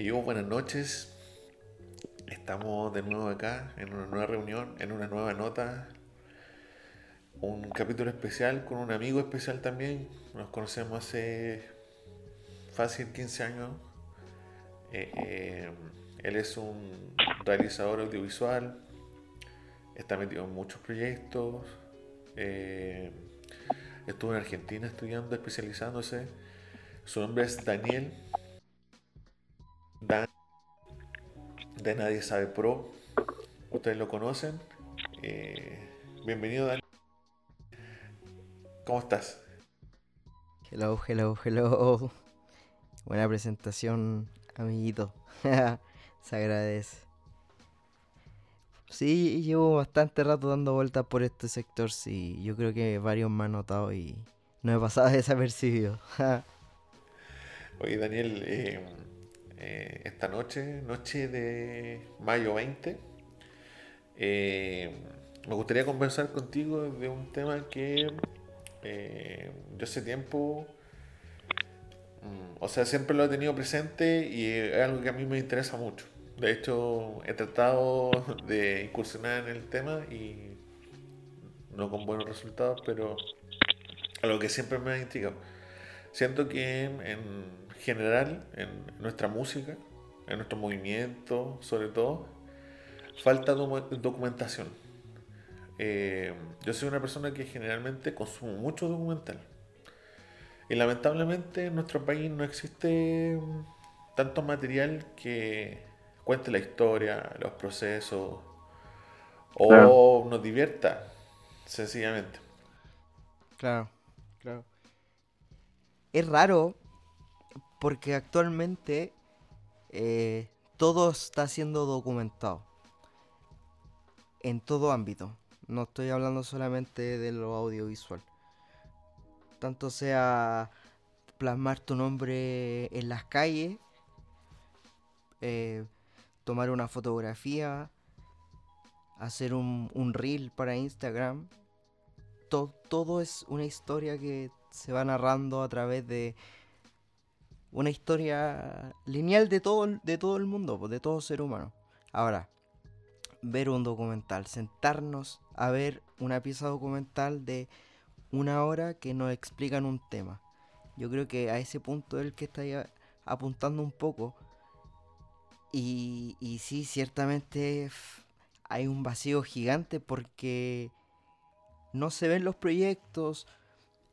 Buenas noches. Estamos de nuevo acá en una nueva reunión, en una nueva nota. Un capítulo especial con un amigo especial también. Nos conocemos hace fácil 15 años. Eh, eh, él es un realizador audiovisual. Está metido en muchos proyectos. Eh, estuvo en Argentina estudiando, especializándose. Su nombre es Daniel. Dan de Nadie Sabe Pro. Ustedes lo conocen. Eh, bienvenido, Daniel. ¿Cómo estás? Hello, hello, hello. Buena presentación, amiguito. Se agradece. Sí, llevo bastante rato dando vueltas por este sector, sí. Yo creo que varios me han notado y no he pasado desapercibido. Oye, Daniel, eh, eh, esta noche, noche de mayo 20, eh, me gustaría conversar contigo de un tema que yo hace tiempo, mm, o sea, siempre lo he tenido presente y es algo que a mí me interesa mucho. De hecho, he tratado de incursionar en el tema y no con buenos resultados, pero algo que siempre me ha intrigado. Siento que en general, en nuestra música, en nuestro movimiento, sobre todo, falta documentación. Eh, yo soy una persona que generalmente consumo mucho documental. Y lamentablemente en nuestro país no existe tanto material que cuente la historia, los procesos, o nos divierta, sencillamente. Claro, claro. Es raro porque actualmente eh, todo está siendo documentado en todo ámbito. No estoy hablando solamente de lo audiovisual. Tanto sea plasmar tu nombre en las calles, eh, tomar una fotografía, hacer un, reel para Instagram. todo es una historia que se va narrando a través de una historia lineal de todo, de todo el mundo, de todo ser humano. Ahora, ver un documental, sentarnos a ver una pieza documental de una hora que nos explican un tema. Yo creo que a ese punto es el que está apuntando un poco y, y sí, ciertamente hay un vacío gigante porque no se ven los proyectos,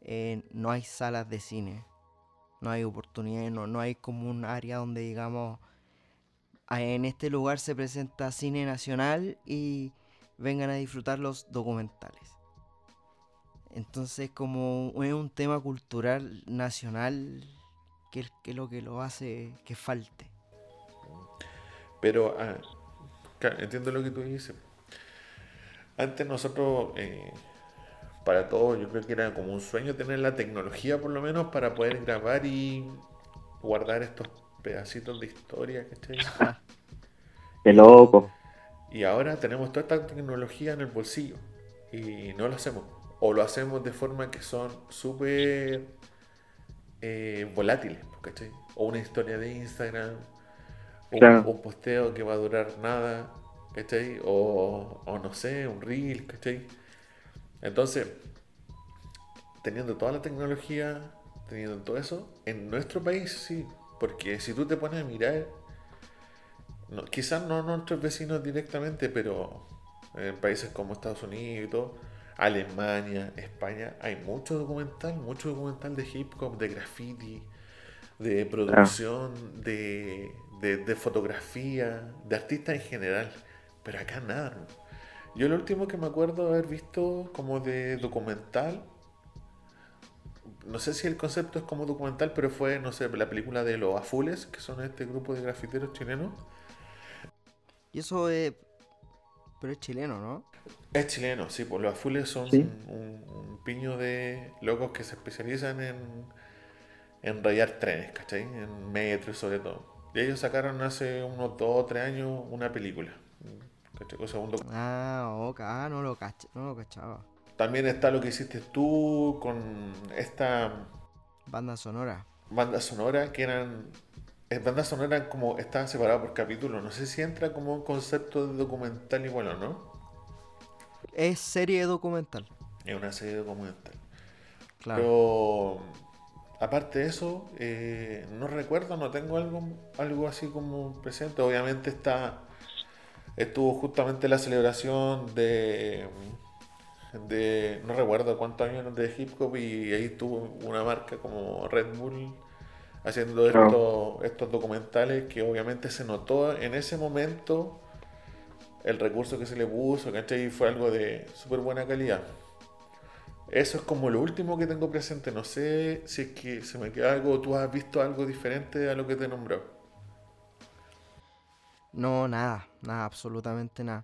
eh, no hay salas de cine, no hay oportunidades, no, no hay como un área donde digamos, en este lugar se presenta cine nacional y vengan a disfrutar los documentales. Entonces como es un tema cultural nacional que es lo que lo hace que falte. Pero, ah, entiendo lo que tú dices. Antes nosotros, eh, para todos, yo creo que era como un sueño tener la tecnología por lo menos para poder grabar y guardar estos pedacitos de historia, ¿cachai? ¡Qué loco! Y ahora tenemos toda esta tecnología en el bolsillo y no lo hacemos. O lo hacemos de forma que son súper eh, volátiles, ¿cachai? O una historia de Instagram un, posteo que va a durar nada, ¿cachai? O, o no sé, un reel, ¿cachai? Entonces, teniendo toda la tecnología, teniendo todo eso, en nuestro país sí, porque si tú te pones a mirar, quizás no nuestros vecinos directamente, pero en países como Estados Unidos y todo, Alemania, España, hay mucho documental, mucho documental de hip hop, de graffiti, de producción, de, de, fotografía, de artistas en general, pero acá nada. Yo lo último que me acuerdo haber visto como de documental, no sé si el concepto es como documental, pero fue, no sé, la película de Los Afules, que son este grupo de grafiteros chilenos. Y eso es... Pero es chileno, ¿no? Es chileno, sí, pues los Afules son un piño de locos que se especializan en en rayar trenes, ¿cachai? En metro sobre todo. Y ellos sacaron hace unos 2 o 3 años una película. O segundo... Ah, ok, ah, no lo, no lo cachaba. También está lo que hiciste tú con esta banda sonora. Banda sonora que eran es banda sonora como está separada por capítulos. No sé si entra como un concepto de documental igual o no. Es serie documental. Es una serie documental. Claro. Pero aparte de eso, eh, no recuerdo, no tengo algo, algo así como presente. Obviamente está estuvo justamente la celebración de de no recuerdo cuántos años de hip hop y ahí estuvo una marca como Red Bull haciendo estos, estos documentales que obviamente se notó en ese momento el recurso que se le puso, ¿cachai? Fue algo de súper buena calidad. Eso es como lo último que tengo presente. No sé si es que se me queda algo, tú has visto algo diferente a lo que te he nombrado. No, nada, nada, absolutamente nada.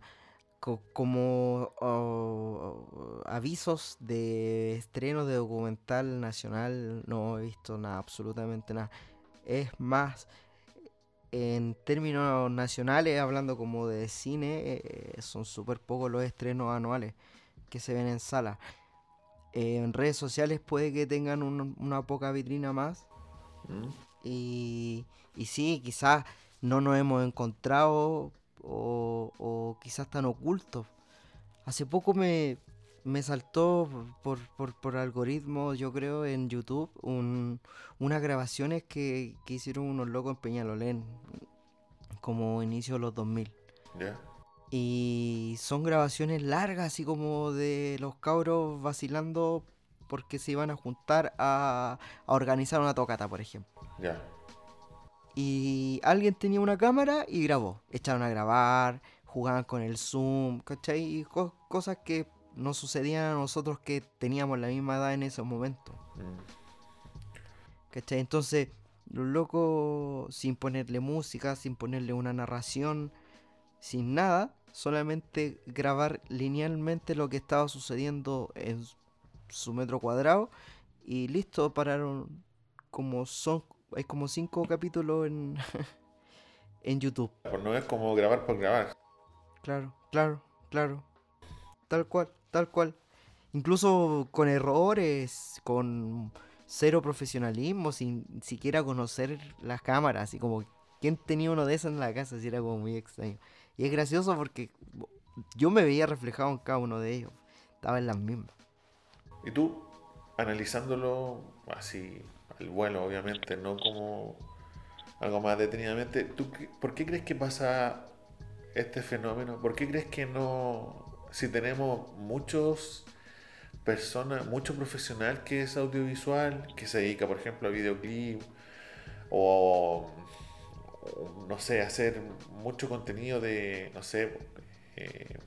Co- como oh, avisos de estreno de documental nacional, no he visto nada, absolutamente nada. Es más, en términos nacionales, hablando como de cine, eh, son súper pocos los estrenos anuales que se ven en sala. Eh, en redes sociales puede que tengan un- una poca vitrina más, ¿Mm? y, y sí, quizás no nos hemos encontrado o, o quizás están ocultos. Hace poco me, me saltó por, por, por algoritmo, yo creo, en YouTube, un- unas grabaciones que, que hicieron unos locos en Peñalolén, como inicio de los 2000. ¿Ya? Y son grabaciones largas, así como de los cabros vacilando porque se iban a juntar a, a organizar una tocata, por ejemplo. Y alguien tenía una cámara y grabó. Echaron a grabar, jugaban con el zoom, ¿cachai? Y co- cosas que nos sucedían a nosotros que teníamos la misma edad en ese momento. Mm. ¿Cachai? Entonces, los locos, sin ponerle música, sin ponerle una narración, sin nada, solamente grabar linealmente lo que estaba sucediendo en su metro cuadrado y listo, pararon como son, hay como cinco capítulos en, en YouTube. Pues no es como grabar por grabar. Claro, claro, claro. Tal cual, tal cual. Incluso con errores, con cero profesionalismo, sin siquiera conocer las cámaras, así como quién tenía uno de esos en la casa, así era como muy extraño. Y es gracioso porque yo me veía reflejado en cada uno de ellos. Estaba en las mismas. Y tú, analizándolo así al vuelo, obviamente, no como algo más detenidamente, ¿tú ¿por qué crees que pasa este fenómeno? ¿Por qué crees que no, si tenemos muchos personas, mucho profesional que es audiovisual, que se dedica, por ejemplo, a videoclip o, no sé, hacer mucho contenido de, no sé, eh,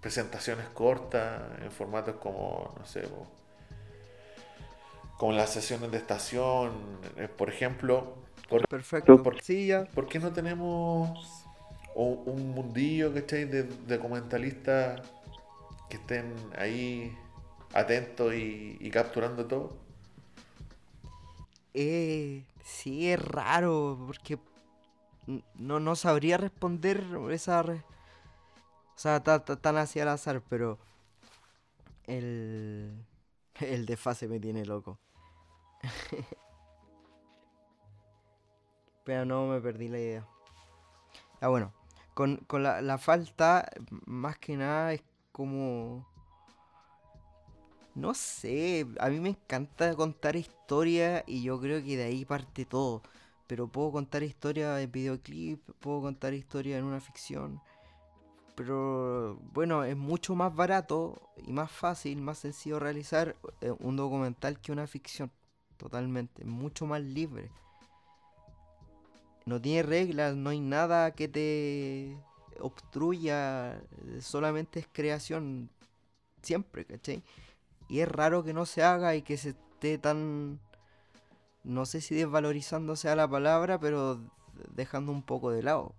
presentaciones cortas en formatos como, no sé, como las sesiones de estación, eh, por ejemplo, ¿por, Perfecto. por- Sí, ya. por qué no tenemos un, un mundillo, ¿cachai? De, de documentalistas que estén ahí atentos y, y capturando todo. Eh, sí, es raro, porque no, no sabría responder esa... re- O sea, ta- ta- tan hacia al azar, pero el, el desfase me tiene loco. Pero no me perdí la idea. Ah, bueno, con, con la, la falta, más que nada es como... No sé, a mí me encanta contar historias y yo creo que de ahí parte todo. Pero puedo contar historias en videoclip, puedo contar historias en una ficción. Pero bueno, es mucho más barato y más fácil, más sencillo realizar eh, un documental que una ficción. Totalmente, mucho más libre. No tiene reglas, no hay nada que te obstruya, solamente es creación siempre, ¿cachai? Y es raro que no se haga y que se esté tan, no sé si desvalorizando sea la palabra, pero dejando un poco de lado.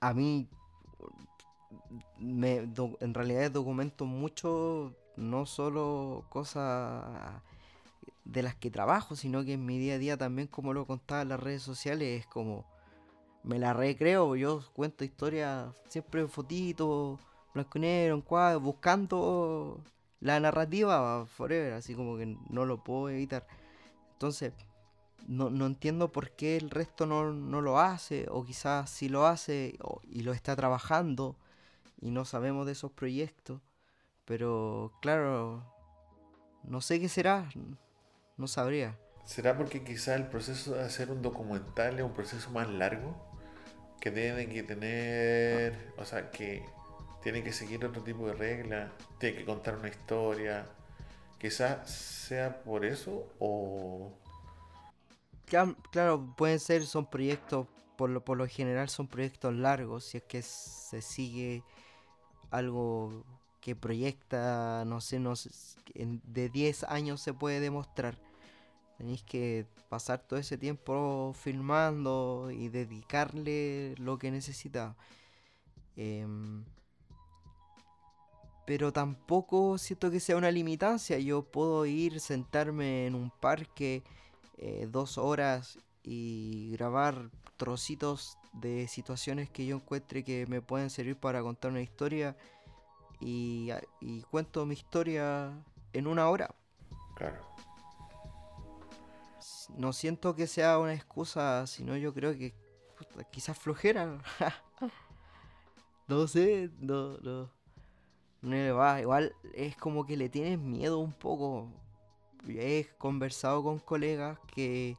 A mí, me, en realidad documento mucho, no solo cosas de las que trabajo, sino que en mi día a día también, como lo contaba en las redes sociales, es como, me la recreo, yo cuento historias siempre en fotitos, blanco y negro, en cuadro, buscando la narrativa forever, así como que no lo puedo evitar. Entonces, no, no entiendo por qué el resto no, no lo hace, o quizás sí lo hace y lo está trabajando y no sabemos de esos proyectos. Pero claro, no sé qué será, no sabría. ¿Será porque quizá el proceso de hacer un documental es un proceso más largo? Que tiene que tener, o sea, que tiene que seguir otro tipo de reglas, tiene que contar una historia. Quizás sea por eso o... Cla- Claro, pueden ser, son proyectos, por lo, por lo general son proyectos largos, si es que se sigue algo que proyecta, no sé, no sé, de 10 años se puede demostrar. Tenéis que pasar todo ese tiempo filmando y dedicarle lo que necesita. Em, pero tampoco siento que sea una limitancia. Yo puedo ir, sentarme en un parque eh, dos horas y grabar trocitos de situaciones que yo encuentre que me pueden servir para contar una historia y, y cuento mi historia en una hora. Claro. No siento que sea una excusa, sino yo creo que quizás flojera. no sé, no, no. No le va. Igual es como que le tienes miedo un poco. He conversado con colegas que.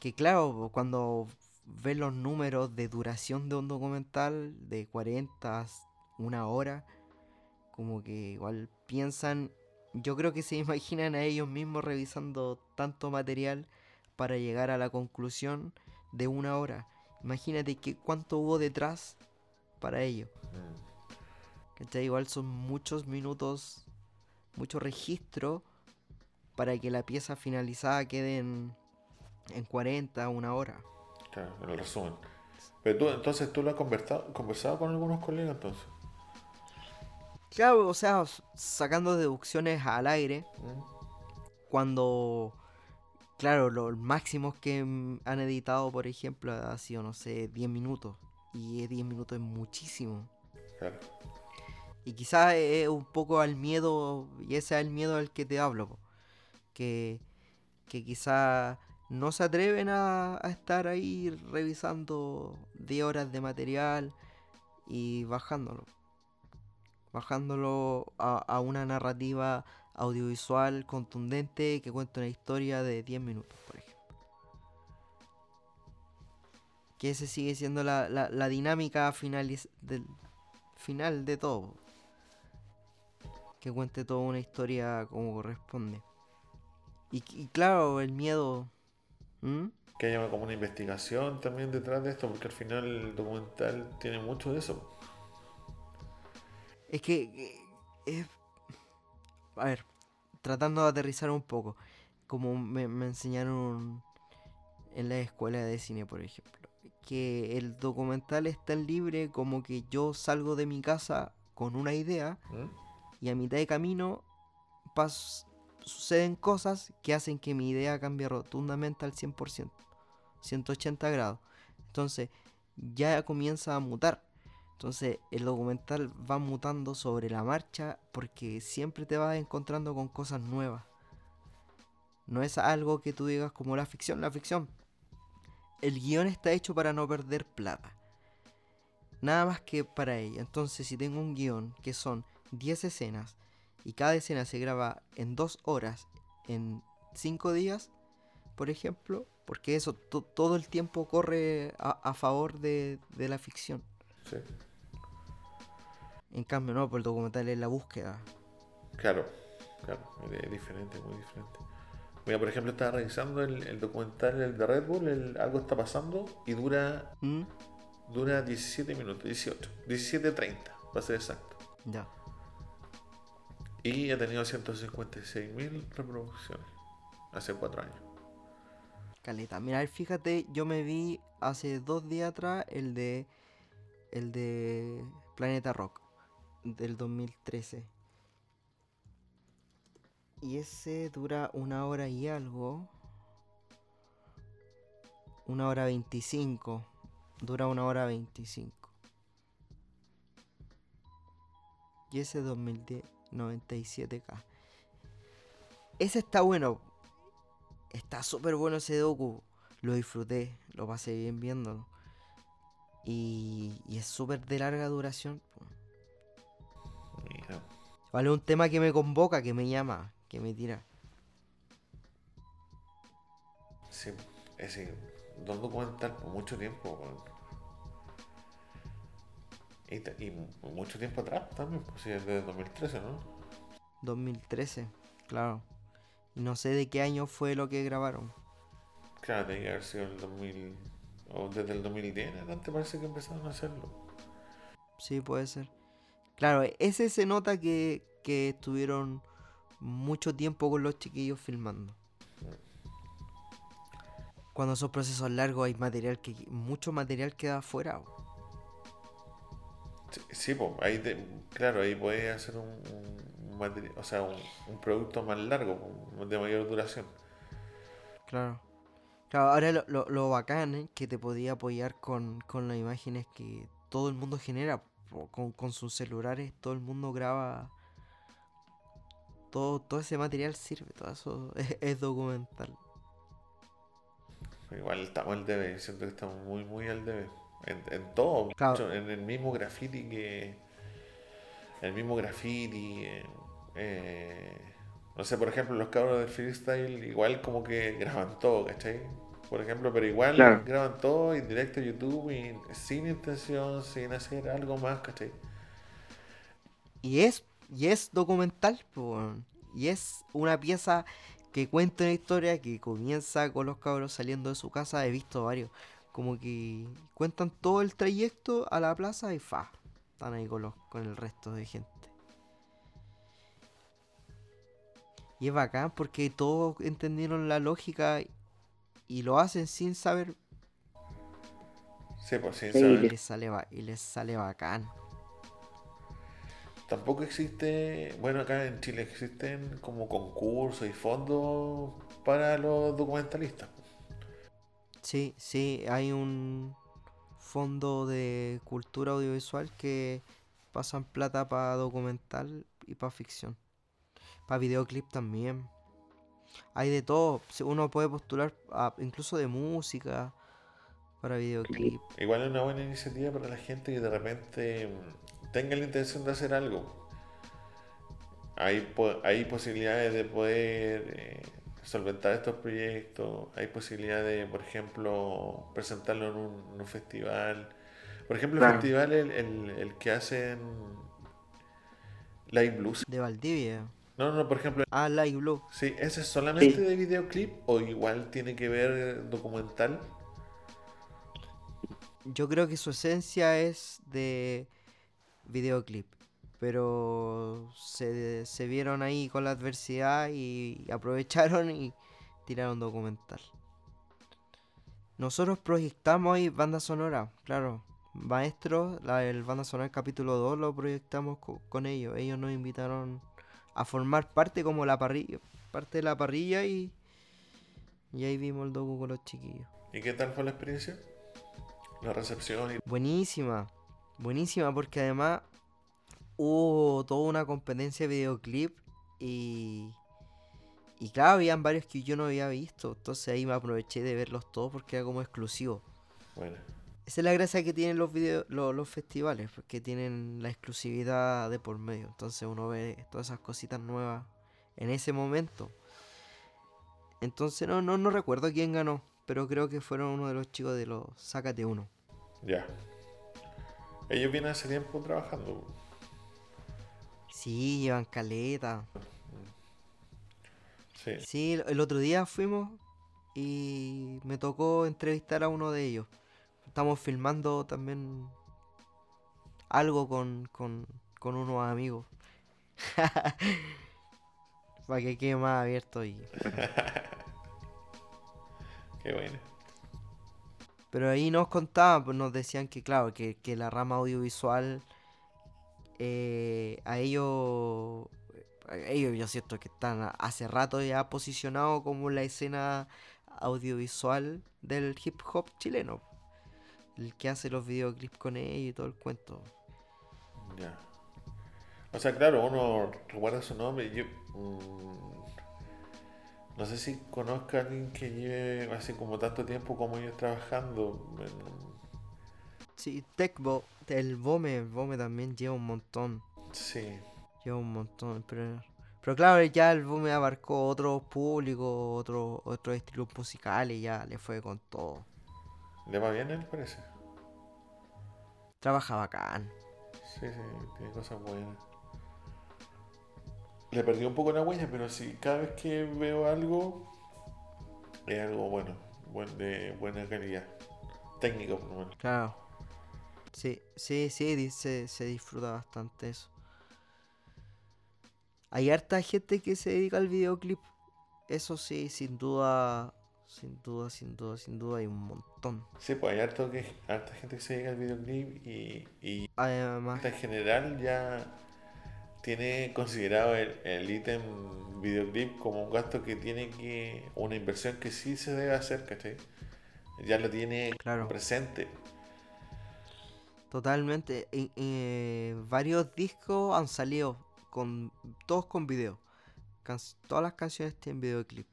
Que claro, cuando ven los números de duración de un documental de 40 a una hora, como que igual piensan. Yo creo que se imaginan a ellos mismos revisando tanto material para llegar a la conclusión de una hora. Imagínate que cuánto hubo detrás para ello. Igual son muchos minutos, mucho registro para que la pieza finalizada quede en, en 40, una hora. Claro, el resumen. Pero tú, entonces tú lo has conversado, conversado con algunos colegas entonces. Claro, o sea, sacando deducciones al aire, cuando, claro, los máximos que mm, han editado, por ejemplo, ha sido, no sé, 10 minutos. Y 10 minutos es muchísimo. Claro. Y quizás es un poco al miedo, y ese es el miedo al que te hablo, po, que, que quizás no se atreven a, a estar ahí revisando 10 horas de material y bajándolo. Bajándolo a, una narrativa audiovisual contundente que cuenta una historia de 10 minutos, por ejemplo. Que ese sigue siendo la, la, la dinámica finaliz- del final de todo. Que cuente toda una historia como corresponde. Y, claro, el miedo. Que haya como una investigación también detrás de esto, porque al final el documental tiene mucho de eso. Es que eh, es... A ver, tratando de aterrizar un poco. Como me, me enseñaron en la escuela de cine, por ejemplo. Que el documental es tan libre como que yo salgo de mi casa con una idea ¿Mm? y a mitad de camino pas- suceden cosas que hacen que mi idea cambie rotundamente al 100%, 180 grados. Entonces ya comienza a mutar. Entonces el documental va mutando sobre la marcha porque siempre te vas encontrando con cosas nuevas. No es algo que tú digas como la ficción, la ficción. El guion está hecho para no perder plata. Nada más que para ella. Entonces si tengo un guion que son 10 escenas y cada escena se graba en 2 horas, en 5 días, por ejemplo, porque eso to- todo el tiempo corre a, favor de la ficción. Sí. En cambio, no, por el documental es la búsqueda. Claro, claro, es diferente, muy diferente. Mira, por ejemplo, estaba revisando el, el documental el de Red Bull, el Algo está pasando, y dura, ¿Mm? dura 17 minutos, 18, 17.30, para ser exacto. Ya. Y ha tenido 156.000 reproducciones hace 4 años. Caleta. Mira, fíjate, yo me vi hace dos días atrás el de. El de Planeta Rock. Del 2013. Y ese dura una hora y algo. Una hora 25. Dura una hora 25. Y ese 2010, 97k. Ese está bueno. está súper bueno ese docu. Lo disfruté, lo pasé bien viéndolo. Y, y es súper de larga duración. Mira. Vale, un tema que me convoca, que me llama, que me tira. Sí, ese don documental por mucho tiempo. Y, y mu- mucho tiempo atrás también, pues sí, desde 2013, ¿no? 2013, claro. Y no sé de qué año fue lo que grabaron. Claro, tenía que haber sido el 2000, o desde el 2010 en adelante parece que empezaron a hacerlo. Sí, puede ser. Claro, ese se nota que, que estuvieron mucho tiempo con los chiquillos filmando. Cuando son procesos largos hay material que mucho material queda afuera. Sí, sí, pues, ahí te- claro, ahí puedes hacer un, un materi- o sea, un, un producto más largo, de mayor duración. Claro. Claro, ahora lo, lo, lo bacán es que te podía apoyar con, con las imágenes que todo el mundo genera. Con, con sus celulares todo el mundo graba. Todo, todo ese material sirve, todo eso es, es documental. Igual estamos al debe, siento que estamos muy, muy al debe. En, en todo, Claro. en el mismo graffiti que. El mismo graffiti. eh, eh, no sé, por ejemplo, los cabros del freestyle, igual como que graban todo, ¿cachai? Por ejemplo, pero igual Claro. graban todo en directo a YouTube y sin intención, sin hacer algo más, ¿cachai? Y es, y es documental, y es una pieza que cuenta una historia que comienza con los cabros saliendo de su casa. He visto varios, como que cuentan todo el trayecto a la plaza y fa, están ahí con, los, con el resto de gente. Y es bacán porque todos entendieron la lógica y lo hacen sin saber Sí, pues sin Sí, y saber. les sale, y les sale bacán. Tampoco existe, bueno, acá en Chile existen como concursos y fondos para los documentalistas. Sí, sí, hay un fondo de cultura audiovisual que pasan plata para documental y para ficción. Para videoclip también. Hay de todo. Uno puede postular a- incluso de música para videoclip. Igual es una buena iniciativa para la gente que de repente mm, tenga la intención de hacer algo. Hay, hay posibilidades de poder eh, solventar estos proyectos. Hay posibilidades de, por ejemplo, presentarlo en un, en un festival. Por ejemplo, el Claro. festival el, el- el que hacen Live Blues. De Valdivia. No, no, por ejemplo, Ah, Light Blue. sí, ¿ese es solamente Sí. de videoclip o igual tiene que ver documental? Yo creo que su esencia es de videoclip. Pero se, se vieron ahí con la adversidad y aprovecharon y tiraron documental. Nosotros proyectamos ahí banda sonora, claro. Maestro, la, el banda sonora capítulo 2 lo proyectamos co- con ellos. Ellos nos invitaron a formar parte como la parrilla, parte de la parrilla y, y ahí vimos el docu con los chiquillos. ¿Y qué tal fue la experiencia? La recepción y Buenísima, buenísima porque además hubo toda una competencia de videoclip y, y claro, habían varios que yo no había visto, entonces ahí me aproveché de verlos todos porque era como exclusivo. bueno. Esa es la gracia que tienen los, video, lo- los, festivales, porque tienen la exclusividad de por medio, entonces uno ve todas esas cositas nuevas en ese momento. Entonces no, no, no recuerdo quién ganó, pero creo que fueron uno de los chicos de los Sácate Uno. Ya. Ellos vienen hace tiempo trabajando. Sí, llevan caleta. Sí. Sí, el otro día fuimos y me tocó entrevistar a uno de ellos. Estamos filmando también algo con, con, con unos amigos. Para que quede más abierto y... Qué bueno. Pero ahí nos contaban, pues nos decían que claro, que, que la rama audiovisual eh, a ellos, a ellos yo siento que están hace rato ya posicionados como la escena audiovisual del hip hop chileno. El que hace los videoclips con ellos y todo el cuento. Ya. O sea, claro, uno recuerda su nombre. Yo, mm, No sé si conozca a alguien que lleve así como tanto tiempo como ellos trabajando. en- Sí, Tecbo, el Bome, el Bome también lleva un montón. Sí, Lleva un montón, pero, pero claro, ya el Bome abarcó otros públicos, otros otros estilos musicales, ya le fue con todo. Le va bien, él parece. Trabaja bacán. Sí, sí, tiene cosas buenas. Le perdí un poco la huella, pero sí, cada vez que veo algo, es algo bueno, buen, de buena calidad. Técnico, por lo menos. Claro. Sí, sí, sí, se, se disfruta bastante eso. Hay harta gente que se dedica al videoclip. Eso sí, sin duda, sin duda, sin duda, sin duda hay un montón. Sí, pues hay harto que, harta gente que se llega al videoclip y, y Además, en general ya tiene considerado el, el ítem videoclip como un gasto que tiene que, una inversión que sí se debe hacer, ¿cachai? Ya lo tiene Claro. presente. totalmente. en- eh, varios discos han salido con todos con video. Can- todas las canciones tienen videoclip.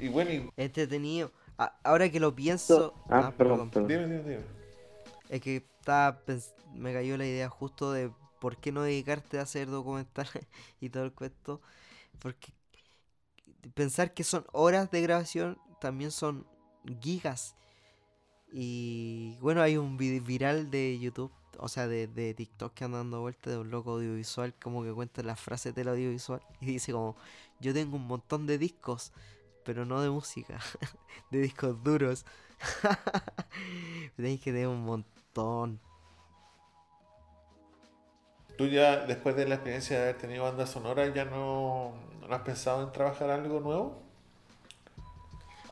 Y bueno, y, Entretenido. A- ahora que lo pienso. Ah, perdón, perdón. dime, dime, dime. Es que estaba pens- me cayó la idea justo de por qué no dedicarte a hacer documentales y todo el cuento. Porque pensar que son horas de grabación también son gigas. Y bueno, hay un video viral de YouTube, o sea, de, de TikTok que anda dando vuelta de un loco audiovisual, como que cuenta las frases del audiovisual. Y dice como, yo tengo un montón de discos, pero no de música, de discos duros. Tenéis que tener un montón. Tú ya, después de la experiencia de haber tenido banda sonora, ¿ya no, no has pensado en trabajar algo nuevo?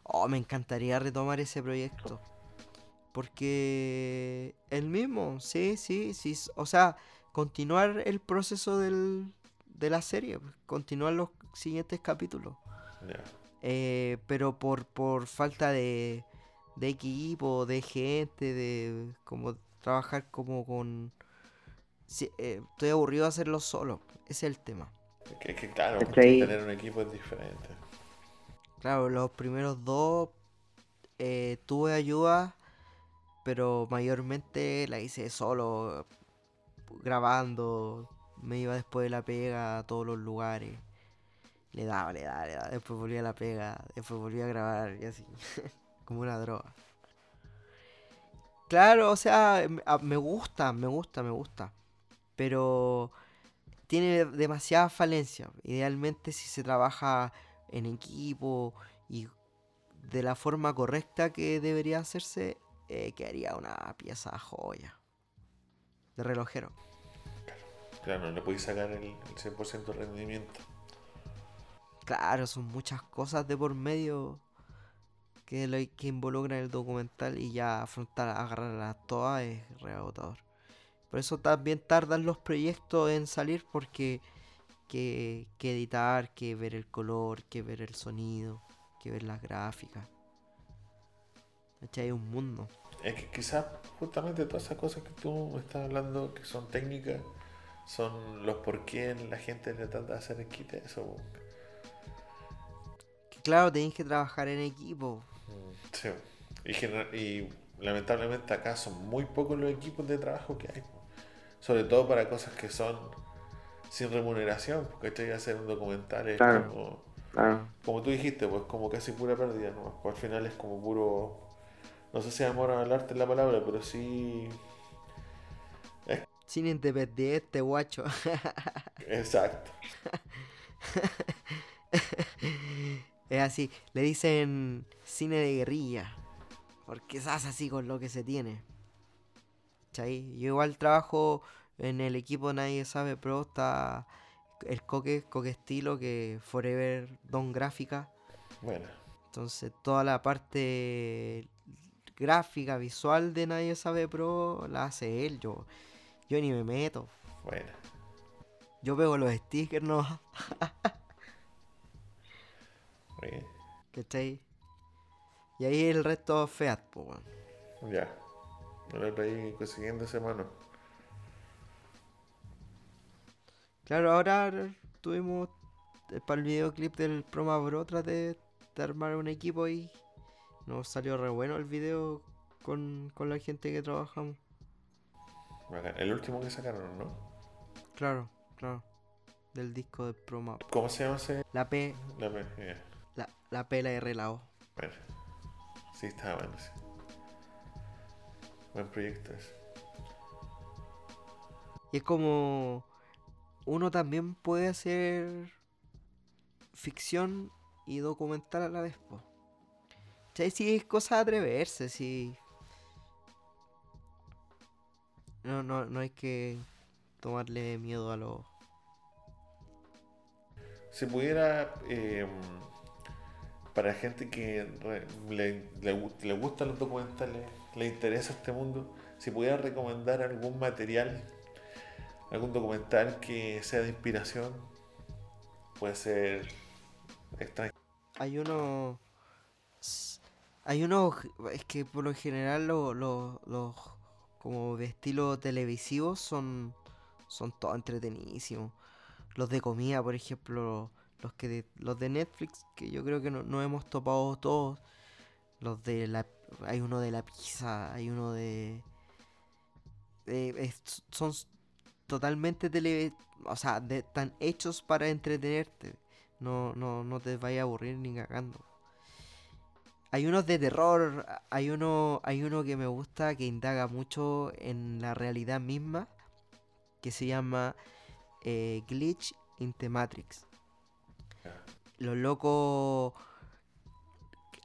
Oh, me encantaría retomar ese proyecto. Porque el mismo, sí, sí, sí. O sea, continuar el proceso del, de la serie, continuar los siguientes capítulos. Ya. Eh, pero por, por falta de, de equipo, de gente, de como trabajar como con... sí, eh, estoy aburrido de hacerlo solo, ese es el tema. Es que, es que claro, ¿Cachai? tener un equipo es diferente. Claro, los primeros dos eh, tuve ayuda, pero mayormente la hice solo, grabando. Me iba después de la pega a todos los lugares. Le daba, le daba, le daba. Después volvía a la pega, después volvía a grabar y así. Como una droga. Claro, o sea, m- a- me gusta, me gusta, me gusta. Pero tiene demasiada falencia. Idealmente si se trabaja en equipo y de la forma correcta que debería hacerse, eh, quedaría una pieza joya. De relojero. Claro, no le podéis sacar el, el 100% de rendimiento. Claro, son muchas cosas de por medio que, que involucran el documental y ya afrontar, agarrarlas todas es re agotador. Por eso también tardan los proyectos en salir porque que, que editar, que ver el color, que ver el sonido, que ver las gráficas. Es un mundo. Es que quizás justamente todas esas cosas que tú estás hablando, que son técnicas, son los por qué la gente le trata de hacer el quite eso. Claro, tenéis que trabajar en equipo. Sí. Y, y lamentablemente acá son muy pocos los equipos de trabajo que hay. Sobre todo para cosas que son sin remuneración, porque estoy a hacer un documental es Claro. como, Claro. como tú dijiste, pues como casi pura pérdida, ¿no? Pues al final es como puro, no sé si amor al arte es la palabra, pero sí, Sin independiente, guacho. exacto. es así, le dicen cine de guerrilla. Porque se hace así con lo que se tiene. ¿Cachai? Yo igual trabajo en el equipo Nadie Sabe Pro. Está el Coque, Coque Estilo, que Forever Don Gráfica. Bueno, Entonces toda la parte gráfica, visual de Nadie Sabe Pro la hace él. Yo, yo ni me meto. bueno. Yo pego los stickers, no. Oye, ¿Cachai? Y ahí el resto feat, po, weón. ya. El otro ahí consiguiendo ese mano. Claro, ahora tuvimos eh, para el videoclip del Proma Bro traté de armar un equipo y nos salió re bueno el video con, con la gente que trabajamos. El último que sacaron, ¿no? Claro, claro. Del disco de Proma. ¿Cómo se llama ese? La P, La me- ya. La, la P, la R, la O. Bueno. Sí, estaba bueno, sí. Buen proyecto ese. Y es como uno también puede hacer ficción y documental a la vez, po. ¿Cachai? Sí, es cosa de atreverse, sí. No, no, no hay que tomarle miedo a lo... Si pudiera, eh, para gente que le, le le gustan los documentales, le interesa este mundo, si pudiera recomendar algún material, algún documental que sea de inspiración, puede ser extranjero. Hay uno... Hay uno... Es que por lo general los como de estilo televisivo son... Son todos entretenidísimos. Los de comida, por ejemplo, los que de- los de Netflix, que yo creo que no, no hemos topado todos. Los de la hay uno de la pizza, hay uno de, es- son totalmente tele, o sea, de, están hechos para entretenerte. No, no, no te vaya a aburrir ni cagando. Hay unos de terror, hay uno, hay uno que me gusta que indaga mucho en la realidad misma, que se llama eh, Glitch in the Matrix. Los locos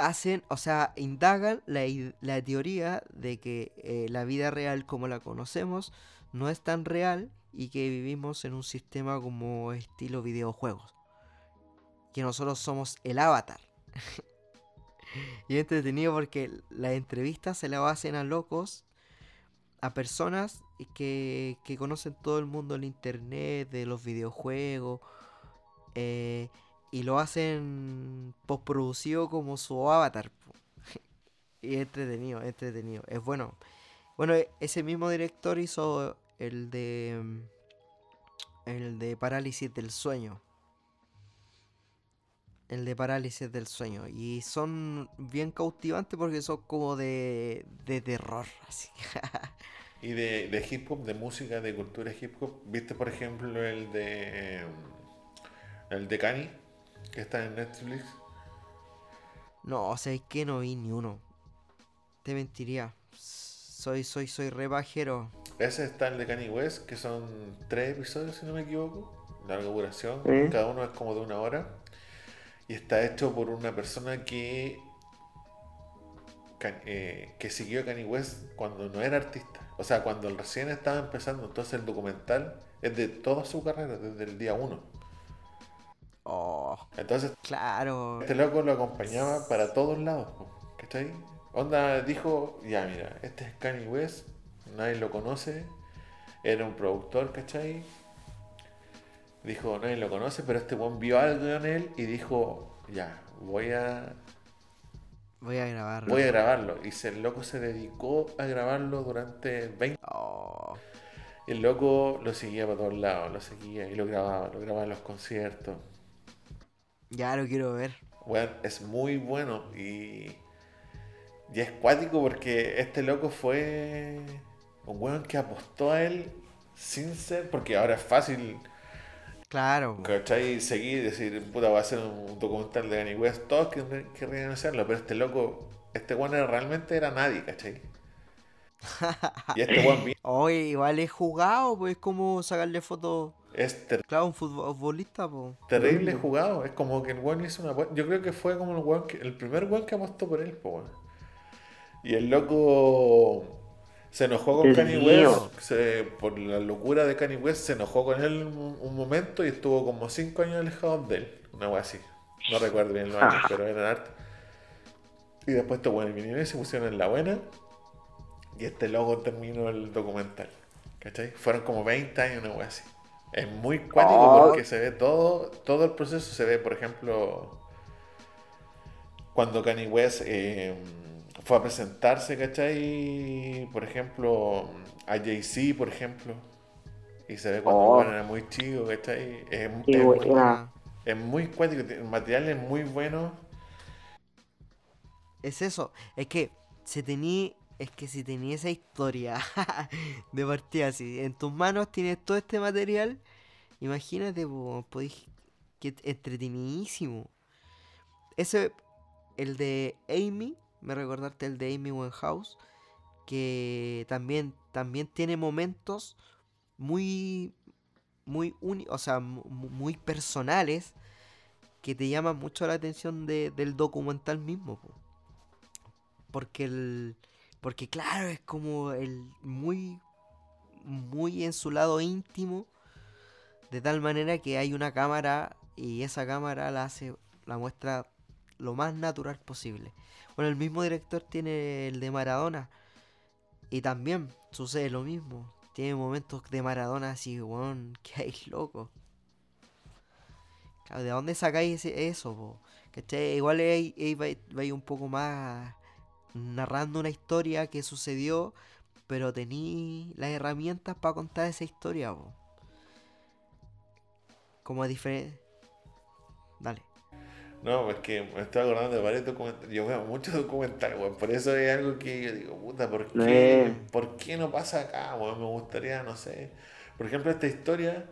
hacen, o sea, indagan la, la teoría de que eh, la vida real como la conocemos no es tan real y que vivimos en un sistema como estilo videojuegos. Que nosotros somos el avatar. y es entretenido porque las entrevistas se las hacen a locos, a personas que, que conocen todo el mundo del internet, de los videojuegos. eh, y lo hacen postproducido como su avatar. y entretenido, entretenido. Es bueno. Bueno, e- ese mismo director hizo el de. mm, El de Parálisis del Sueño. El de Parálisis del Sueño. Y son bien cautivantes porque son como de, de terror. Y de, de hip hop, de música, de cultura hip hop, ¿viste por ejemplo el de el de Kanye, que está en Netflix? No, o sea, es que no vi ni uno. Te mentiría. Soy, soy, soy re bajero. Ese está el de Kanye West, que son tres episodios, si no me equivoco, larga duración, cada uno es como de una hora. Y está hecho por una persona que, eh, que siguió a Kanye West cuando no era artista. O sea, cuando recién estaba empezando. Entonces el documental es de toda su carrera, desde el día uno. Oh, Entonces claro. este loco lo acompañaba para todos lados. ¿Cachai? Onda dijo, ya mira, este es Kanye West, nadie lo conoce, era un productor, ¿cachai? Dijo, nadie lo conoce, pero este buen vio algo en él y dijo, ya, voy a, Voy a grabar. voy a grabarlo. Y el loco se dedicó a grabarlo durante 20 Oh, el loco lo seguía para todos lados, lo seguía y lo grababa, lo grababa en los conciertos. Ya lo quiero ver. Weón, es muy bueno y, y es cuático porque este loco fue un weón que apostó a él sin ser, porque ahora es fácil, Claro. ¿cachai? Seguir y decir, puta, voy a hacer un documental de Kanye West, todos que- querrían hacerlo, pero este loco, este weón era- realmente era nadie, ¿cachai? Y este weón Oye, igual es jugado, pues es como sacarle fotos. Es Claro, un futbol- futbolista, pues. terrible jugado, es como que el weón hizo una apuesta. Yo creo que fue como el weón que, el primer weón que apostó por él, po. Y el loco se enojó con Kanye mío. West, se- por la locura de Kanye West, se enojó con él un, momento y estuvo como 5 años alejado de él, una wea así. No recuerdo bien los años, pero eran hartos. Y después estos weones vinieron y se pusieron en la buena. Y este loco terminó el documental. ¿Cachai? Fueron como 20 años, una wea así. Es muy cuático Oh. porque se ve todo, todo el proceso. Se ve, por ejemplo, cuando Kanye West eh, fue a presentarse, ¿cachai? Por ejemplo, a Jay-Z, por ejemplo. Y se ve cuando Oh. el weón era muy chico, ¿cachai? Es, Qué es muy, es muy cuático, el material es muy bueno. Es eso, es que se tenía, es que si tenía esa historia de partida así, en tus manos tienes todo este material, imagínate, po, podís, que entretenidísimo. Ese, el de Amy, me recordaste el de Amy Winehouse, que también, también tiene momentos muy, muy uni- o sea, mu- mu- muy personales que te llaman mucho la atención de- del documental mismo, po. Porque el. Porque claro, es como el muy. Muy en su lado íntimo. De tal manera que hay una cámara. Y esa cámara la hace. La muestra lo más natural posible. Bueno, el mismo director tiene el de Maradona. Y también sucede lo mismo. Tiene momentos de Maradona así, weón, que hay loco. ¿de dónde sacáis eso. Igual ahí, un poco más narrando una historia que sucedió, pero tení las herramientas para contar esa historia, po. Como diferente. Dale. No, es que me estoy acordando de varios documentales. Yo veo muchos documentales, weón. Por eso es algo que yo digo, puta, ¿por No qué, ¿por qué no pasa acá, weón? Me gustaría, no sé. Por ejemplo, esta historia,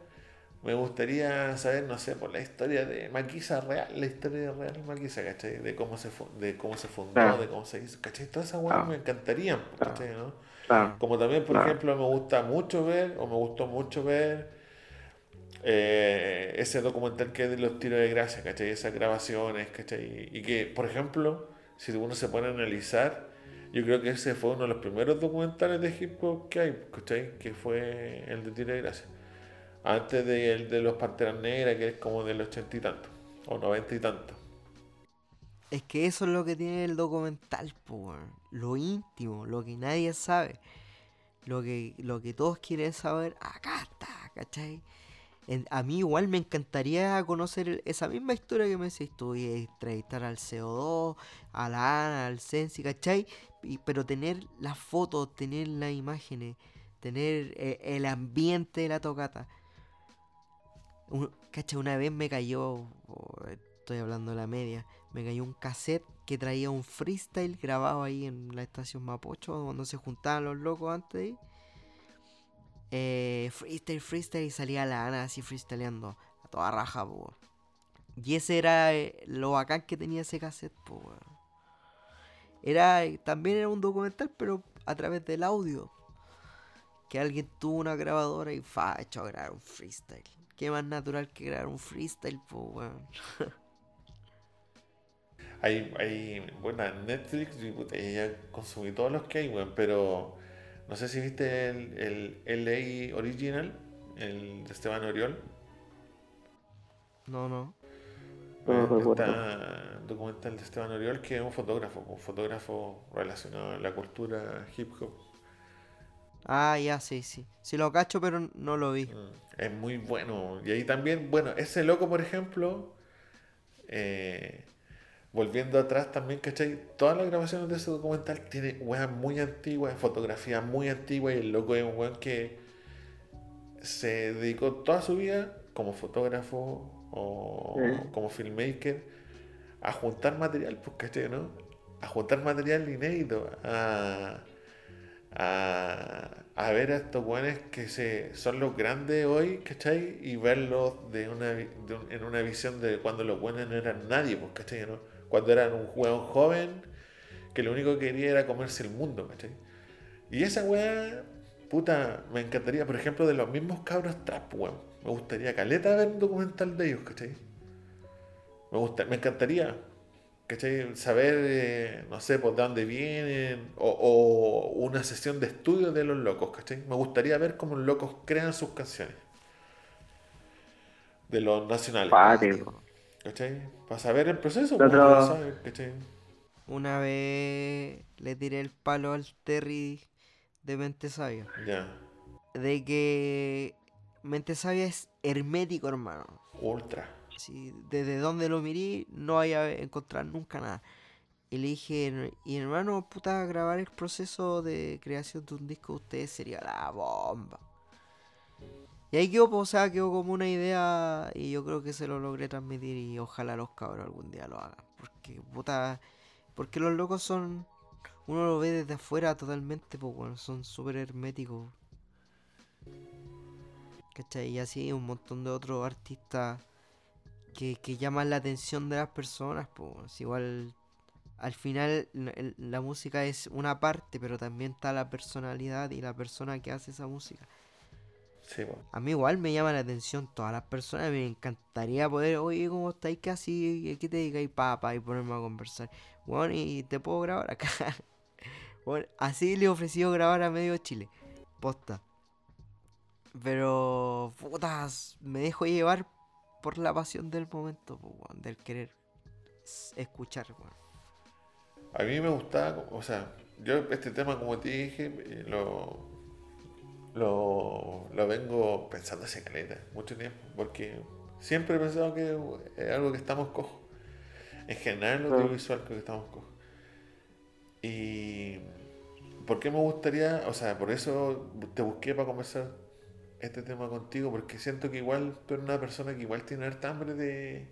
me gustaría saber, no sé, por la historia de Maquisa real, la historia real de Maquisa, ¿cachai? De cómo se, de cómo se fundó, Claro. de cómo se hizo, ¿cachai? Todas esas weas me encantarían, ¿cachai? ¿no? Claro. Como también, por Claro. ejemplo, me gusta mucho ver, o me gustó mucho ver eh, ese documental que es de los tiros de gracia, ¿cachai? Esas grabaciones, ¿cachai? Y que, por ejemplo, si uno se pone a analizar, yo creo que ese fue uno de los primeros documentales de hip hop que hay, ¿cachai? Que fue el de tiro de gracia. Antes del de los Panteras Negras, que es como del ochenta y tanto, o noventa y tanto. Es que eso es lo que tiene el documental, po, weón. Lo íntimo, lo que nadie sabe. Lo que, lo que todos quieren saber, acá está, ¿cachai? A mí igual me encantaría conocer el- esa misma historia que me decís tú, y entrevistar al CO2, a la Ana, al Sensi, ¿cachai? Y- pero tener las fotos, tener las imágenes, tener eh, el ambiente de la tocata. Un-. Una vez me cayó, estoy hablando de la media, me cayó un cassette que traía un freestyle grabado ahí en la estación Mapocho, cuando se juntaban los locos antes de. Eh, freestyle, freestyle, y salía la Ana así freestyleando a toda raja, po. Y ese era eh, lo bacán que tenía ese cassette, po. Era, eh, también era un documental, pero a través del audio. Que alguien tuvo una grabadora y fa, echó a grabar un freestyle. Qué más natural que grabar un freestyle, po, weón. Hay, hay, bueno, en Netflix, y, puta, y ya consumí todos los que hay, weón, pero no sé si viste el, el LA Original, el de Esteban Oriol. No, no. No Eh, recuerdo. Está el documental de Esteban Oriol, que es un fotógrafo, un fotógrafo relacionado a la cultura hip hop. Ah, ya, sí, sí. Sí lo cacho, pero no lo vi. Mm, Es muy bueno. Y ahí también, bueno, ese loco, por ejemplo, eh, volviendo atrás también, ¿cachai? Todas las grabaciones de ese documental tiene weas muy antiguas, fotografías muy antiguas, y el loco es un weón que se dedicó toda su vida como fotógrafo o como filmmaker a juntar material, pues, ¿cachai? ¿no? A juntar material inédito, a, a, ver a estos weones que se, son los grandes hoy, ¿cachai? Y verlos de una, de en una visión de cuando los buenos no eran nadie, pues, ¿cachai? Cuando eran un weón joven que lo único que quería era comerse el mundo, ¿cachai? Y esa weá, puta, me encantaría, por ejemplo, de los mismos cabros trap, weón. Me gustaría caleta ver un documental de ellos, ¿cachai? Me, gusta, me encantaría, ¿cachai? Saber, eh, no sé, por dónde vienen, o, o una sesión de estudio de los locos, ¿cachai? Me gustaría ver cómo los locos crean sus canciones. De los nacionales, Cuático. ¿cachai? Para saber el proceso, pues, para otro- saber, ¿cachai? Una vez le tiré el palo al Terry de Mente Sabia. Ya. De que Mente Sabia es hermético, hermano. Ultra. Si desde donde lo miré, no vaya a encontrar nunca nada. Y le dije, y hermano, puta, grabar el proceso de creación de un disco de ustedes sería la bomba. Y ahí quedó, o sea, quedó como una idea y yo creo que se lo logré transmitir y ojalá los cabros algún día lo hagan. Porque, puta, porque los locos son, uno lo ve desde afuera totalmente, pues son súper herméticos. ¿Cachai? Y así un montón de otros artistas que, que llaman la atención de las personas, pues igual al final la música es una parte, pero también está la personalidad y la persona que hace esa música. A mí igual me llama la atención todas las personas. Me encantaría poder, oye, ¿cómo estáis casi? ¿Qué te digáis, papá? Y ponerme a conversar. Bueno, y te puedo grabar acá. bueno, así le he ofrecido grabar a medio Chile. Posta. Pero, putas, me dejo llevar por la pasión del momento, del querer escuchar. A mí me gusta, o sea, yo este tema, como te dije, eh, lo, lo, lo vengo pensando hace caleta, mucho tiempo, porque siempre he pensado que es algo que estamos cojos. En general, lo audiovisual creo que estamos cojos. Y. ¿Por qué me gustaría? O sea, por eso te busqué para conversar este tema contigo, porque siento que igual tú eres una persona que igual tiene harta hambre de,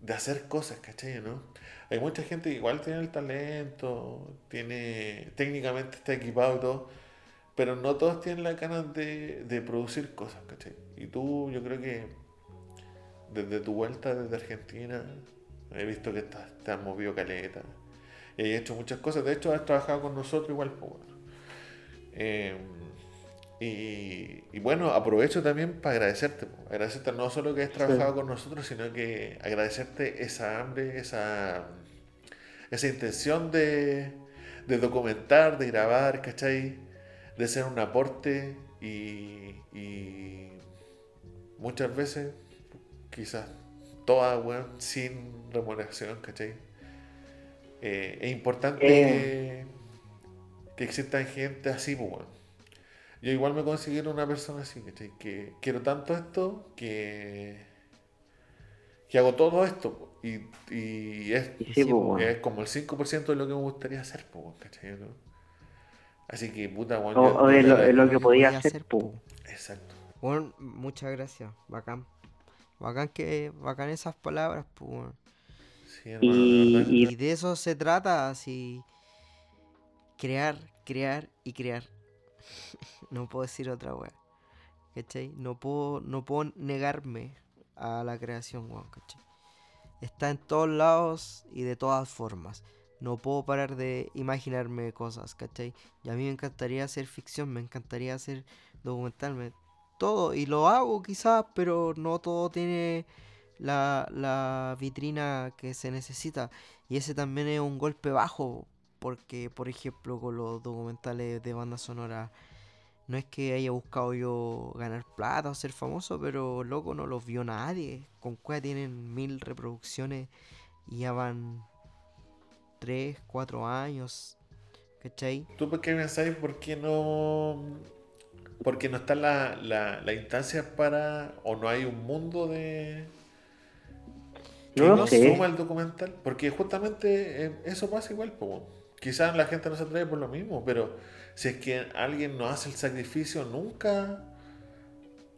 de hacer cosas, ¿cachai? ¿no? Hay mucha gente que igual tiene el talento, tiene técnicamente está equipado y todo, pero no todos tienen la ganas de, de producir cosas, ¿cachai? Y tú, yo creo que desde tu vuelta desde Argentina, he visto que te has movido caleta, y has hecho muchas cosas, de hecho has trabajado con nosotros igual, pues, eh, y, y, bueno, aprovecho también para agradecerte, agradecerte no solo que has trabajado con nosotros, sino que agradecerte esa hambre, esa, esa intención de, de documentar, de grabar, ¿cachai? de ser un aporte y, muchas veces, quizás toda, sin remuneración, ¿cachai? Eh, es importante eh. que, existan gente así, pues, Yo igual me considero una persona así, ¿cachai? Que quiero tanto esto que, que hago todo esto y, y es, es como el 5% de lo que me gustaría hacer, ¿cachai? ¿no? Así que, puta, bueno. O, es, lo, que podía hacer, Exacto. Bueno, muchas gracias, bacán. Bacán que, bacán esas palabras, pues, sí, y, de eso se trata, así. Crear, crear y crear. no puedo decir otra wea. ¿Cachai? No puedo, no puedo negarme a la creación, weón, ¿cachai? Está en todos lados y de todas formas no puedo parar de imaginarme cosas, ¿cachai? Y a mí me encantaría hacer ficción, me encantaría hacer documental, todo, y lo hago quizás, pero no todo tiene la, la vitrina que se necesita. Y ese también es un golpe bajo, porque por ejemplo con los documentales de banda sonora, no es que haya buscado yo ganar plata o ser famoso, pero loco no los vio nadie. Con cuál tienen mil reproducciones y ya van 3, 4 años. ¿Cachai? ¿Tú por qué pensáis por qué no. Porque no está la, la, instancia para. o no hay un mundo de. que no, suma el documental? Porque justamente eh, eso pasa igual, pues. Quizás la gente no se atreve por lo mismo, pero si es que alguien no hace el sacrificio, nunca.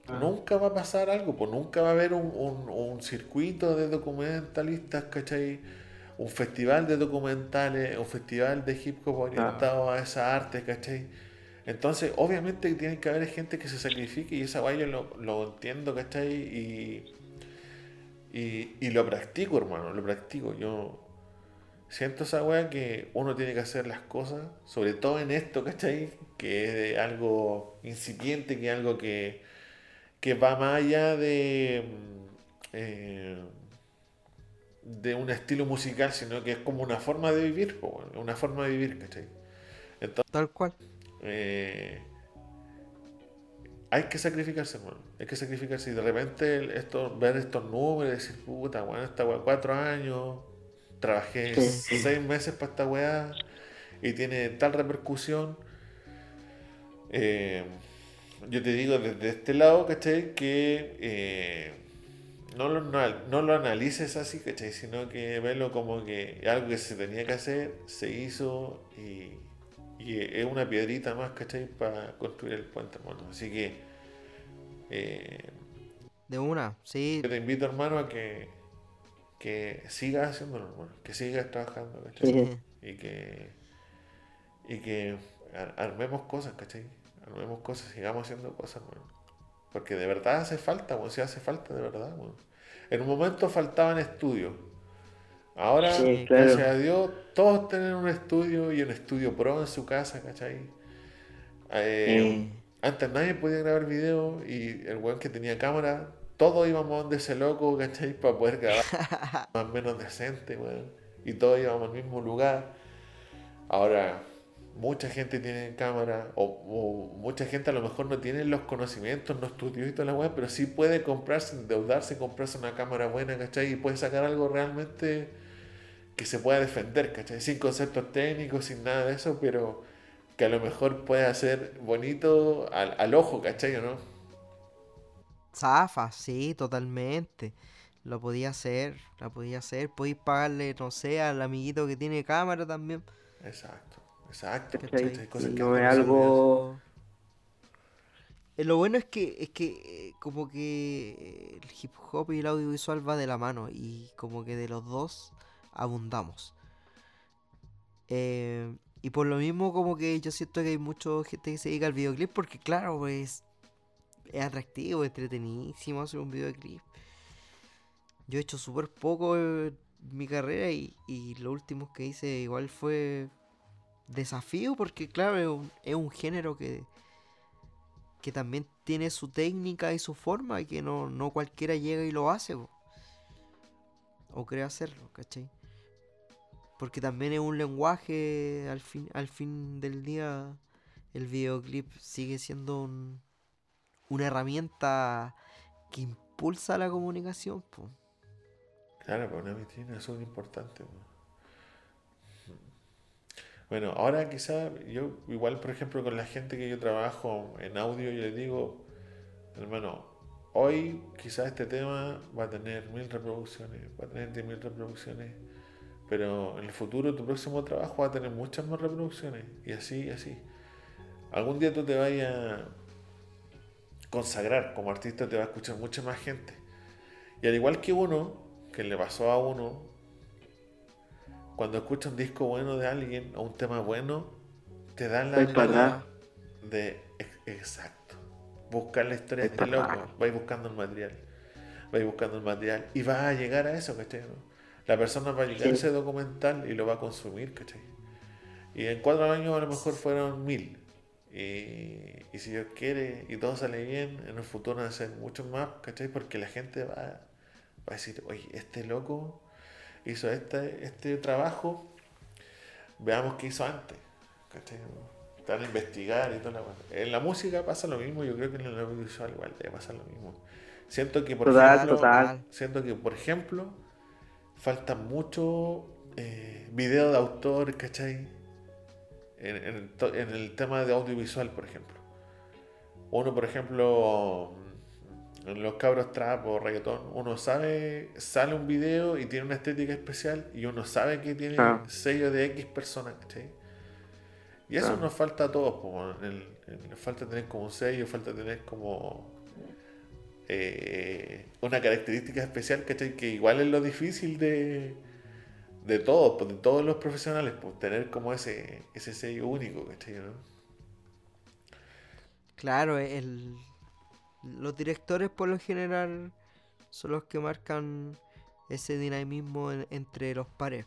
Ah. Nunca va a pasar algo, pues nunca va a haber un, un, un circuito de documentalistas, ¿cachai? un festival de documentales, un festival de hip hop orientado a esa arte, ¿cachai? Entonces, obviamente tiene que haber gente que se sacrifique y esa guay lo, lo entiendo, ¿cachai? Y, y, lo practico, hermano, lo practico. Yo siento esa weá que uno tiene que hacer las cosas, sobre todo en esto, ¿cachai? Que es algo incipiente, que es algo que, que va más allá de... Mm, eh, de un estilo musical, sino que es como una forma de vivir, una forma de vivir, ¿cachai? Tal cual. Eh, hay que sacrificarse, hermano. Hay que sacrificarse. Y de repente esto, ver estos números decir, puta, bueno, esta weá, cuatro años, trabajé seis meses para esta weá y tiene tal repercusión. Eh, yo te digo desde este lado, ¿cachai? Que eh, no, lo, no, lo analices así, ¿cachai? Sino que velo como que algo que se tenía que hacer, se hizo y, es una piedrita más, ¿cachai? Para construir el puente, hermano. Así que... Eh, de una, sí. Te invito, hermano, a que, que sigas haciéndolo, hermano. Que sigas trabajando, ¿cachai? Y que... Y que armemos cosas, ¿cachai? Armemos cosas, sigamos haciendo cosas, Porque de verdad hace falta, bueno, si hace falta de verdad, En un momento faltaban estudios. Ahora, gracias a Dios, todos tienen un estudio y un estudio pro en su casa, ¿cachai? Eh, antes nadie podía grabar video y el weón que tenía cámara, todos íbamos donde ese loco, ¿cachai? Para poder grabar más o menos decente, weón. Y todos íbamos al mismo lugar. Ahora, mucha gente tiene cámara, o, mucha gente a lo mejor no tiene los conocimientos, no estudió y toda la web, pero sí puede comprarse, endeudarse, comprarse una cámara buena, ¿cachai? Y puede sacar algo realmente que se pueda defender, ¿cachai? Sin conceptos técnicos, sin nada de eso, pero que a lo mejor puede hacer bonito al, ojo, ¿cachai? ¿o no? Zafa, sí, totalmente. Lo podía hacer, la podía hacer. Podéis pagarle, no sé, al amiguito que tiene cámara también. Exacto. Exacto. no es algo... Eh, lo bueno es que, es que eh, como que el hip hop y el audiovisual va de la mano y como que de los dos abundamos. Eh, y por lo mismo como que yo siento que hay mucha gente que se dedica al videoclip porque claro, pues es atractivo, entretenidísimo hacer un videoclip. Yo he hecho súper poco en mi carrera y, y lo último que hice igual fue desafío porque claro, es un, género que, que también tiene su técnica y su forma y que no, cualquiera llega y lo hace. O cree hacerlo, ¿cachai? Porque también es un lenguaje, al fin, al fin del día, el videoclip sigue siendo una herramienta que impulsa la comunicación. Claro, pero una vitrina es muy importante. Bueno, ahora quizá yo, igual por ejemplo con la gente que yo trabajo en audio, yo les digo, hermano, hoy quizá este tema va a tener mil reproducciones, va a tener diez mil reproducciones, pero en el futuro tu próximo trabajo va a tener muchas más reproducciones, y así, y así. Algún día tú te vayas consagrar como artista, te va a escuchar mucha más gente. Y al igual que uno, que le pasó a uno, cuando escuchas un disco bueno de alguien o un tema bueno, te dan la ganas de exacto. Buscar la historia de este loco. Vais buscando el material. Vais buscando el material. Y vas a llegar a eso, ¿cachai? La persona va a llegar a ese documental y lo va a consumir, ¿cachai? Y en cuatro años a lo mejor fueron mil. Y, y, si Dios quiere y todo sale bien, en el futuro van a ser muchos más, ¿cachai? Porque la gente va, va a decir, oye, este loco hizo este, este trabajo, veamos qué hizo antes. ¿cachai? Están a investigar y toda la En la música pasa lo mismo, yo creo que en el audiovisual igual debe pasar lo mismo. Siento que, por ejemplo, siento que, por ejemplo, falta mucho eh, video de autor, ¿cachai? En, en el tema de audiovisual, por ejemplo. Uno, por ejemplo, en los cabros trap o reggaetón, uno sabe, sale un video y tiene una estética especial y uno sabe que tiene ah. sello de X personas, Y eso ah. nos falta a todos, nos falta tener como un sello, falta tener como eh, una característica especial, Que igual es lo difícil de, de todos, pues, de todos los profesionales, pues tener como ese, ese sello único, Claro, el, los directores por lo general son los que marcan ese dinamismo entre los pares,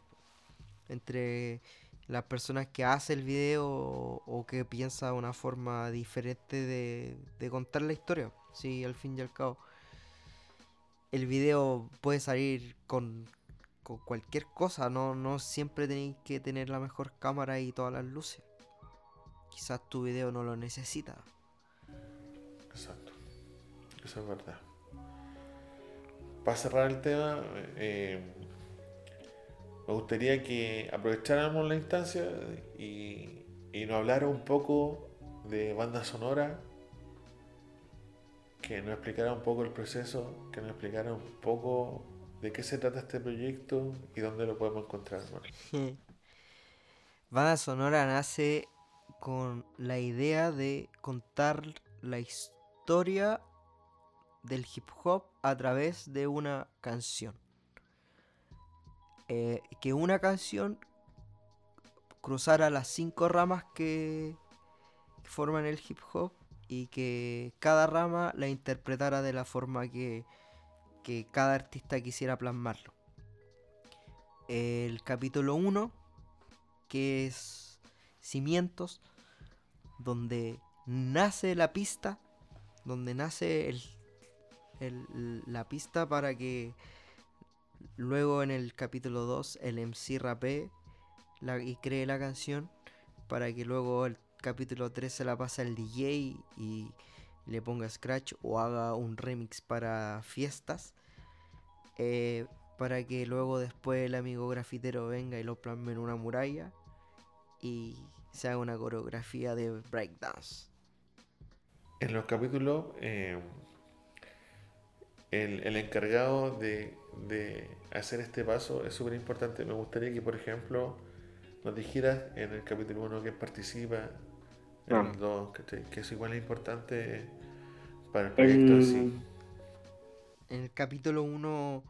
entre las personas que hacen el video o, que piensa una forma diferente de, contar la historia. Sí, al fin y al cabo. El video puede salir con, con cualquier cosa, no, no siempre tenéis que tener la mejor cámara y todas las luces. Quizás tu video no lo necesita. Exacto. Eso es verdad. Para cerrar el tema, eh, me gustaría que aprovecháramos la instancia y, nos hablara un poco de banda sonora que nos explicara un poco el proceso, que nos explicara un poco de qué se trata este proyecto y dónde lo podemos encontrar. Banda Sonora nace con la idea de contar la historia del hip hop a través de una canción. Eh, que una canción cruzara las cinco ramas que forman el hip hop y que cada rama la interpretara de la forma que, que cada artista quisiera plasmarlo. El capítulo 1, que es Cimientos, donde nace la pista, donde nace el, la pista para que luego en el capítulo 2 el MC rapee y cree la canción para que luego el capítulo 3 se la pase al DJ y le ponga scratch o haga un remix para fiestas. Eh, para que luego después el amigo grafitero venga y lo plasme en una muralla y se haga una coreografía de breakdance. En los capítulos, eh, el, encargado de, de, hacer este paso es súper importante. Me gustaría que, por ejemplo, nos dijeras en el capítulo 1 quién participa, en ah. el 2, que, es igual importante para el proyecto así. En el capítulo 1,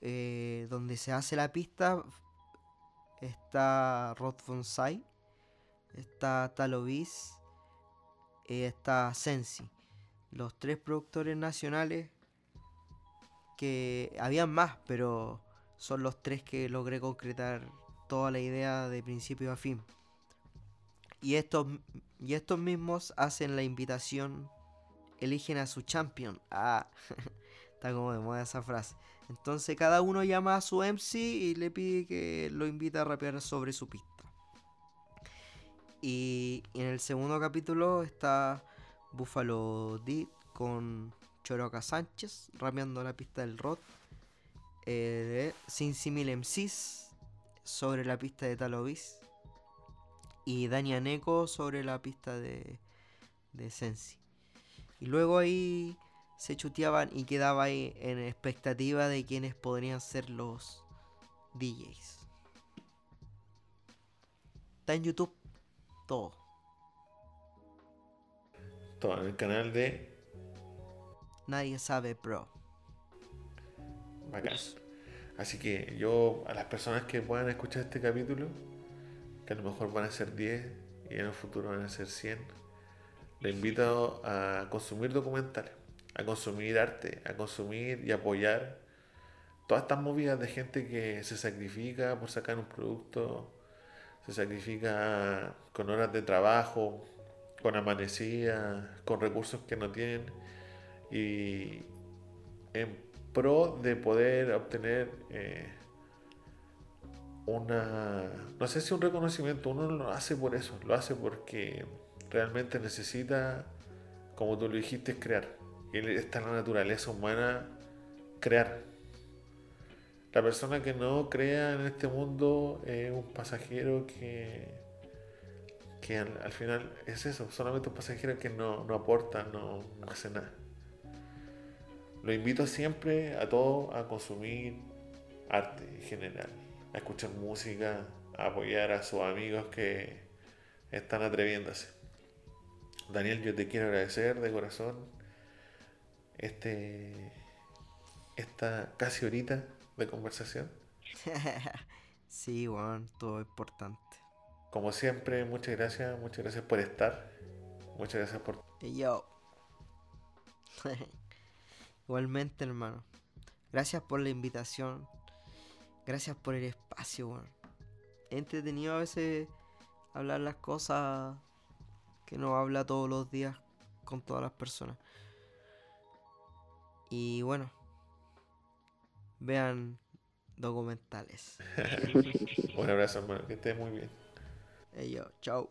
eh, donde se hace la pista, está Rod Fonsai, está Talovis y está Sensi. Los tres productores nacionales que habían más, pero son los tres que logré concretar toda la idea de principio a fin. Y estos, y estos mismos hacen la invitación, eligen a su champion. Ah, está como de moda esa frase. Entonces cada uno llama a su MC y le pide que lo invite a rapear sobre su pista. Y, en el segundo capítulo está Buffalo D con Choroca Sánchez rapeando la pista del Rod. Eh, Sin Simil MCs sobre la pista de Talovis. Y Dani Aneco sobre la pista de, de Sensi. Y luego ahí se chuteaban y quedaba ahí en expectativa de quienes podrían ser los DJs. Está en YouTube todo. Todo en el canal de Nadie sabe, bro. Bacán. Así que yo, a las personas que puedan escuchar este capítulo, que a lo mejor van a ser 10 y en el futuro van a ser 100, le invito a consumir documentales, a consumir arte, a consumir y apoyar todas estas movidas de gente que se sacrifica por sacar un producto, se sacrifica con horas de trabajo, con amanecida, con recursos que no tienen y en pro de poder obtener eh, una, no sé si un reconocimiento, uno lo hace por eso, lo hace porque realmente necesita, como tú lo dijiste, crear. Y está la naturaleza humana crear. La persona que no crea en este mundo es un pasajero que, que al, final es eso, solamente un pasajero que no, aporta, no hace nada. Lo invito siempre a todos a consumir arte en general, a escuchar música, a apoyar a sus amigos que están atreviéndose. Daniel, yo te quiero agradecer de corazón este esta casi horita de conversación. sí, Juan, todo importante. Como siempre, muchas gracias, muchas gracias por estar. Muchas gracias por... yo. Igualmente, hermano. Gracias por la invitación. Gracias por el espacio, weón. Entretenido a veces hablar las cosas que no habla todos los días con todas las personas. Y bueno, vean documentales. Un abrazo, hermano. Que estés muy bien. Yo, chao.